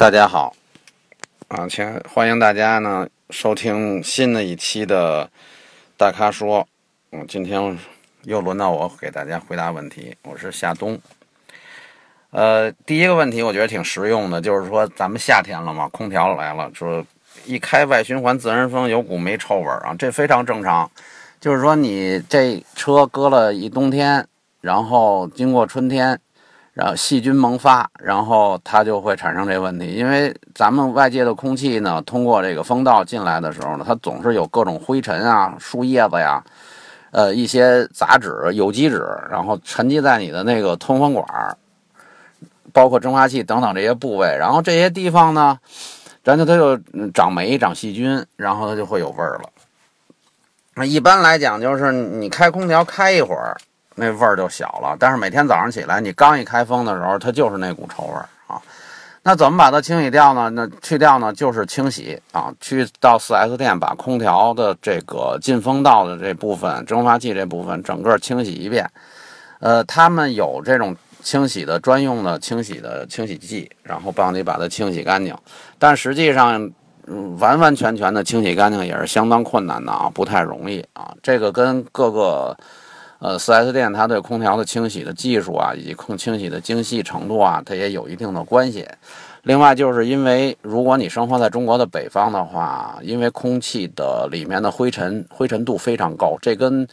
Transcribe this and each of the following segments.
大家好，啊，请欢迎大家呢收听新的一期的大咖说。嗯，今天又轮到我给大家回答问题，我是夏冬。呃，第一个问题我觉得挺实用的，就是说咱们夏天了嘛，空调来了，说一开外循环自然风有股霉臭味儿啊，这非常正常。就是说你这车搁了一冬天，然后经过春天，然后细菌萌发，然后它就会产生这问题。因为咱们外界的空气呢，通过这个风道进来的时候呢，它总是有各种灰尘啊、树叶子呀。呃，一些杂质、有机质，然后沉积在你的那个通风管包括蒸发器等等这些部位，然后这些地方呢，然后它就长霉、长细菌，然后它就会有味儿了。一般来讲，就是你开空调开一会儿，那味儿就小了，但是每天早上起来，你刚一开风的时候，它就是那股臭味儿啊。那怎么把它清洗掉呢？那去掉呢，就是清洗啊，去到 4S 店把空调的这个进风道的这部分、蒸发器这部分整个清洗一遍。呃，他们有这种清洗的专用的清洗的清洗剂，然后帮你把它清洗干净。但实际上，完完全全的清洗干净也是相当困难的啊，不太容易啊。这个跟各个。呃四 S 店它对空调的清洗的技术啊，以及空清洗的精细程度啊，它也有一定的关系。另外，就是因为如果你生活在中国的北方的话，因为空气的里面的灰尘灰尘度非常高，这跟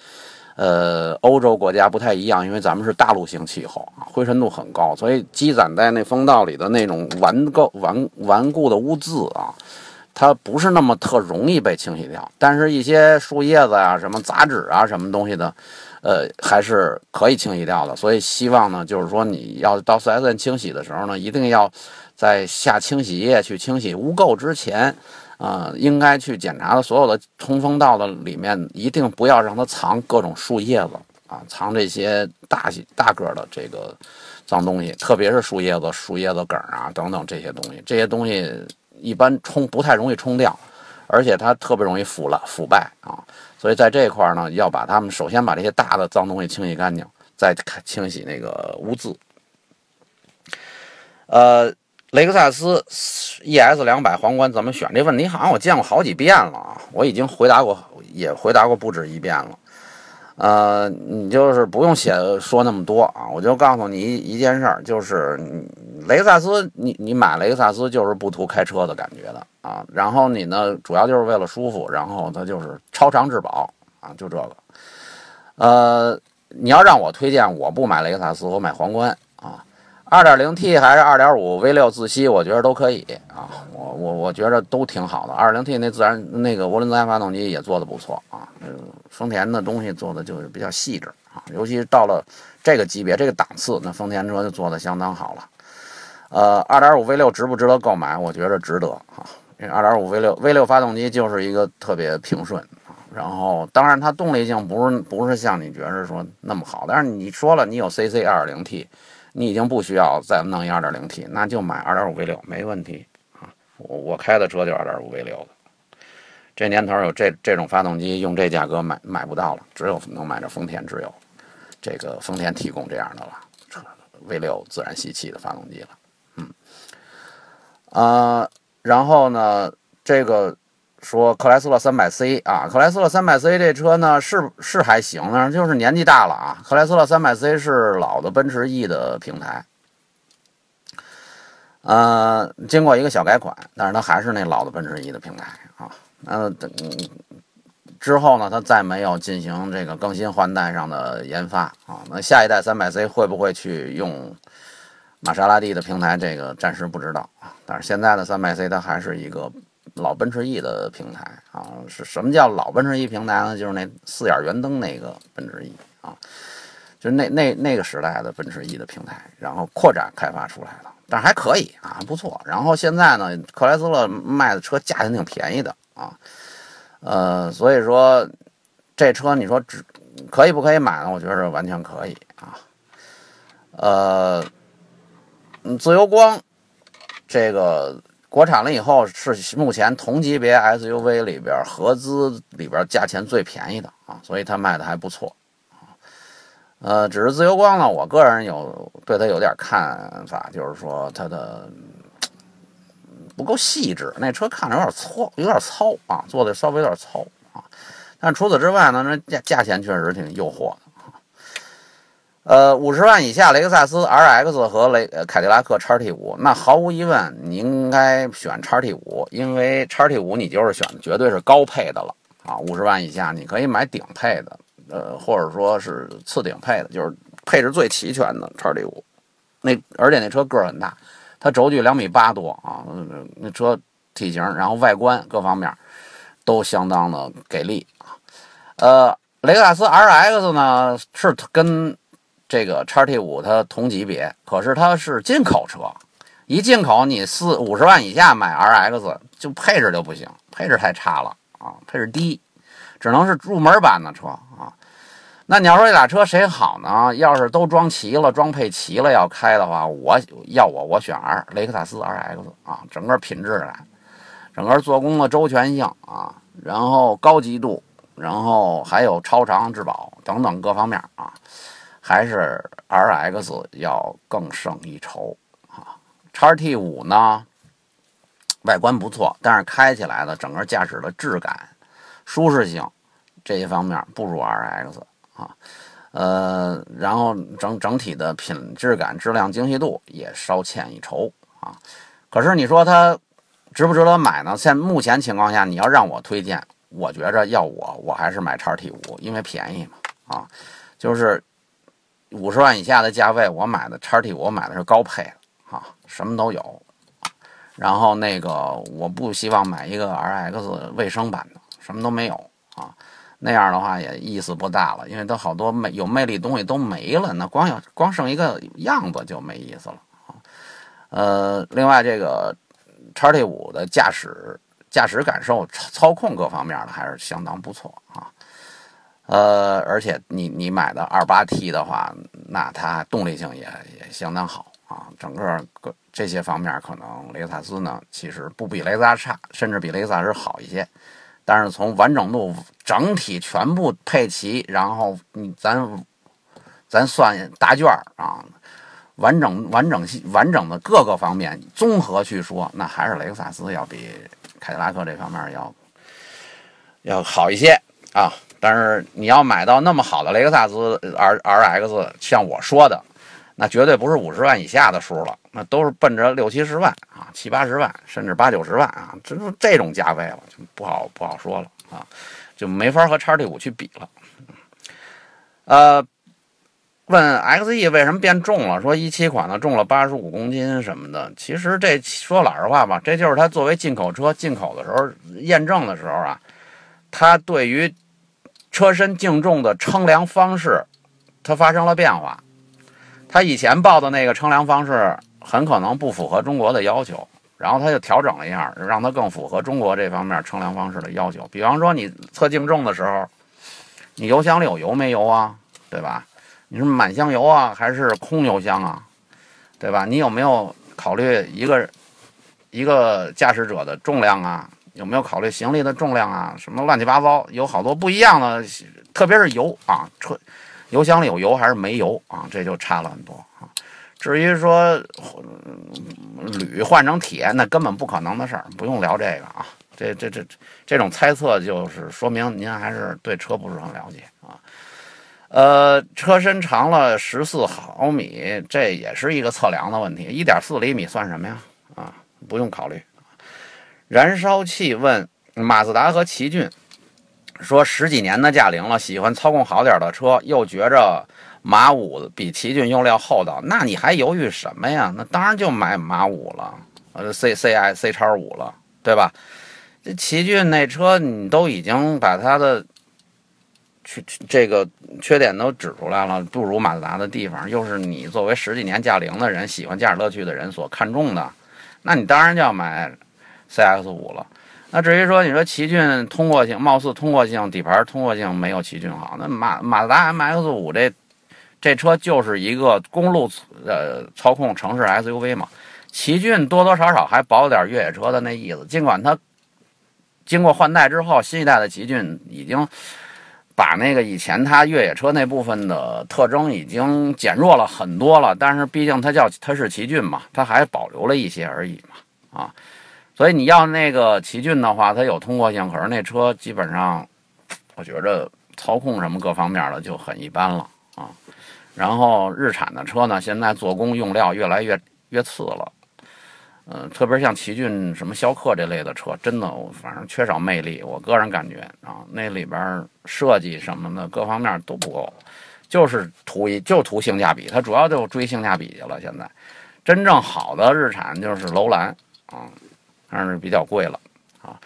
呃欧洲国家不太一样，因为咱们是大陆性气候啊，灰尘度很高，所以积攒在那风道里的那种顽垢顽顽固的污渍啊，它不是那么特容易被清洗掉。但是，一些树叶子啊、什么杂质啊、什么东西的。呃，还是可以清洗掉的，所以希望呢，就是说你要到 4S 店清洗的时候呢，一定要在下清洗液去清洗。污垢之前，啊，应该去检查的所有的通风道的里面，一定不要让它藏各种树叶子啊，藏这些大大个的这个脏东西，特别是树叶子、树叶子梗啊等等这些东西，这些东西一般冲不太容易冲掉，而且它特别容易腐烂腐败啊。所以在这一块呢，要把它们首先把这些大的脏东西清洗干净，再清洗那个污渍。呃，雷克萨斯 ES 两百皇冠怎么选？这问题好像我见过好几遍了啊，我已经回答过，也回答过不止一遍了。呃，你就是不用写说那么多啊，我就告诉你一一件事儿，就是雷克萨斯，你你买雷克萨斯就是不图开车的感觉的啊。然后你呢，主要就是为了舒服，然后它就是超长质保啊，就这个。呃，你要让我推荐，我不买雷克萨斯，我买皇冠啊。2.0T 还是2.5 V6 自吸，我觉得都可以啊。我我我觉得都挺好的。2.0T 那自然那个涡轮增压发动机也做的不错啊。丰田的东西做的就是比较细致啊，尤其到了这个级别、这个档次，那丰田车就做的相当好了。呃，2.5 V6 值不值得购买？我觉得值得啊。因为2.5 V6 V6 发动机就是一个特别平顺啊。然后，当然它动力性不是不是像你觉着说那么好，但是你说了你有 CC 2.0T。你已经不需要再弄一 2.0T，那就买 2.5V6 没问题啊！我我开的车就 2.5V6 的，这年头有这这种发动机，用这价格买买不到了，只有能买着丰田只有这个丰田提供这样的了车，V6 自然吸气的发动机了，嗯，啊，然后呢，这个。说克莱斯勒 300C 啊，克莱斯勒 300C 这车呢是是还行，但是就是年纪大了啊。克莱斯勒 300C 是老的奔驰 E 的平台，呃，经过一个小改款，但是它还是那老的奔驰 E 的平台啊。那等之后呢，它再没有进行这个更新换代上的研发啊。那下一代 300C 会不会去用玛莎拉蒂的平台？这个暂时不知道啊。但是现在的 300C 它还是一个。老奔驰 E 的平台啊，是什么叫老奔驰 E 平台呢？就是那四眼圆灯那个奔驰 E 啊，就是那那那个时代的奔驰 E 的平台，然后扩展开发出来的，但是还可以啊，不错。然后现在呢，克莱斯勒卖的车价钱挺便宜的啊，呃，所以说这车你说只可以不可以买呢？我觉得完全可以啊，呃，自由光这个。国产了以后是目前同级别 SUV 里边合资里边价钱最便宜的啊，所以它卖的还不错啊。呃，只是自由光呢，我个人有对它有点看法，就是说它的不够细致，那车看着有点糙，有点糙啊，做的稍微有点糙啊。但除此之外呢，那价价钱确实挺诱惑的。呃，五十万以下，雷克萨斯 RX 和雷凯迪拉克 XT 五，那毫无疑问，你应该选 XT 五，因为 XT 五你就是选的绝对是高配的了啊。五十万以下，你可以买顶配的，呃，或者说是次顶配的，就是配置最齐全的 XT 五。那而且那车个儿很大，它轴距两米八多啊，那车体型，然后外观各方面都相当的给力啊。呃，雷克萨斯 RX 呢是跟这个叉 T 五它同级别，可是它是进口车，一进口你四五十万以下买 RX 就配置就不行，配置太差了啊，配置低，只能是入门版的车啊。那你要说这俩车谁好呢？要是都装齐了，装配齐了要开的话，我要我我选 R 雷克萨斯 RX 啊，整个品质感，整个做工的周全性啊，然后高级度，然后还有超长质保等等各方面啊。还是 R X 要更胜一筹啊！叉 T 五呢，外观不错，但是开起来的整个驾驶的质感、舒适性这一方面不如 R X 啊。呃，然后整整体的品质感、质量精细度也稍欠一筹啊。可是你说它值不值得买呢？现目前情况下，你要让我推荐，我觉着要我，我还是买叉 T 五，因为便宜嘛啊，就是。五十万以下的价位，我买的叉 T，我买的是高配的啊，什么都有。然后那个，我不希望买一个 RX 卫生版的，什么都没有啊。那样的话也意思不大了，因为它好多魅有魅力东西都没了，那光有光剩一个样子就没意思了啊。呃，另外这个叉 T 五的驾驶驾驶感受、操控各方面的还是相当不错啊。呃，而且你你买的二八 T 的话，那它动力性也也相当好啊，整个各这些方面可能雷克萨斯呢其实不比雷克萨斯差，甚至比雷克萨斯好一些。但是从完整度整体全部配齐，然后你咱咱算答卷啊，完整完整性完整的各个方面综合去说，那还是雷克萨斯要比凯迪拉克这方面要要好一些啊。但是你要买到那么好的雷克萨斯 R R X，像我说的，那绝对不是五十万以下的数了，那都是奔着六七十万啊，七八十万，甚至八九十万啊，这是这种价位了，就不好不好说了啊，就没法和叉 T 五去比了。呃，问 X E 为什么变重了？说一七款的重了八十五公斤什么的，其实这说老实话吧，这就是它作为进口车进口的时候验证的时候啊，它对于车身净重的称量方式，它发生了变化。它以前报的那个称量方式很可能不符合中国的要求，然后它就调整了一下，让它更符合中国这方面称量方式的要求。比方说，你测净重的时候，你油箱里有油没油啊？对吧？你是满箱油啊，还是空油箱啊？对吧？你有没有考虑一个一个驾驶者的重量啊？有没有考虑行李的重量啊？什么乱七八糟，有好多不一样的，特别是油啊，车油箱里有油还是没油啊？这就差了很多啊。至于说铝换成铁，那根本不可能的事儿，不用聊这个啊。这这这这种猜测就是说明您还是对车不是很了解啊。呃，车身长了十四毫米，这也是一个测量的问题。一点四厘米算什么呀？啊，不用考虑。燃烧器问马自达和奇骏，说十几年的驾龄了，喜欢操控好点的车，又觉着马五比奇骏用料厚道，那你还犹豫什么呀？那当然就买马五了，呃，C C I C 叉五了，对吧？这奇骏那车你都已经把它的缺这个缺点都指出来了，不如马自达的地方，又是你作为十几年驾龄的人，喜欢驾驶乐趣的人所看重的，那你当然就要买。C X 五了，那至于说你说奇骏通过性，貌似通过性底盘通过性没有奇骏好，那马马自达 M X 五这这车就是一个公路呃操控城市 S U V 嘛，奇骏多多少少还保有点越野车的那意思，尽管它经过换代之后，新一代的奇骏已经把那个以前它越野车那部分的特征已经减弱了很多了，但是毕竟它叫它是奇骏嘛，它还保留了一些而已嘛，啊。所以你要那个奇骏的话，它有通过性，可是那车基本上，我觉着操控什么各方面的就很一般了啊。然后日产的车呢，现在做工用料越来越越次了，嗯，特别像奇骏、什么逍客这类的车，真的反正缺少魅力。我个人感觉啊，那里边设计什么的各方面都不够，就是图一就图性价比，它主要就追性价比去了。现在真正好的日产就是楼兰啊，但是比较贵了啊。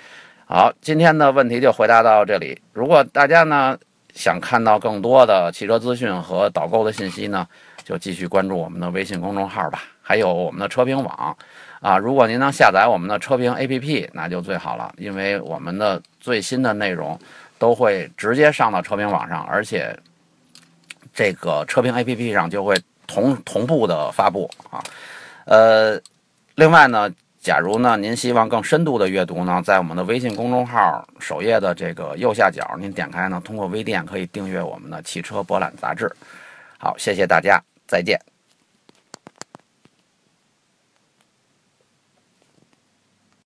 好，今天的问题就回答到这里。如果大家呢，想看到更多的汽车资讯和导购的信息呢，就继续关注我们的微信公众号吧，还有我们的车评网啊。如果您能下载我们的车评 APP，那就最好了，因为我们的最新的内容都会直接上到车评网上，而且这个车评 APP 上就会同同步的发布啊。呃，另外呢。假如呢，您希望更深度的阅读呢，在我们的微信公众号首页的这个右下角，您点开呢，通过微店可以订阅我们的汽车博览杂志。好，谢谢大家，再见。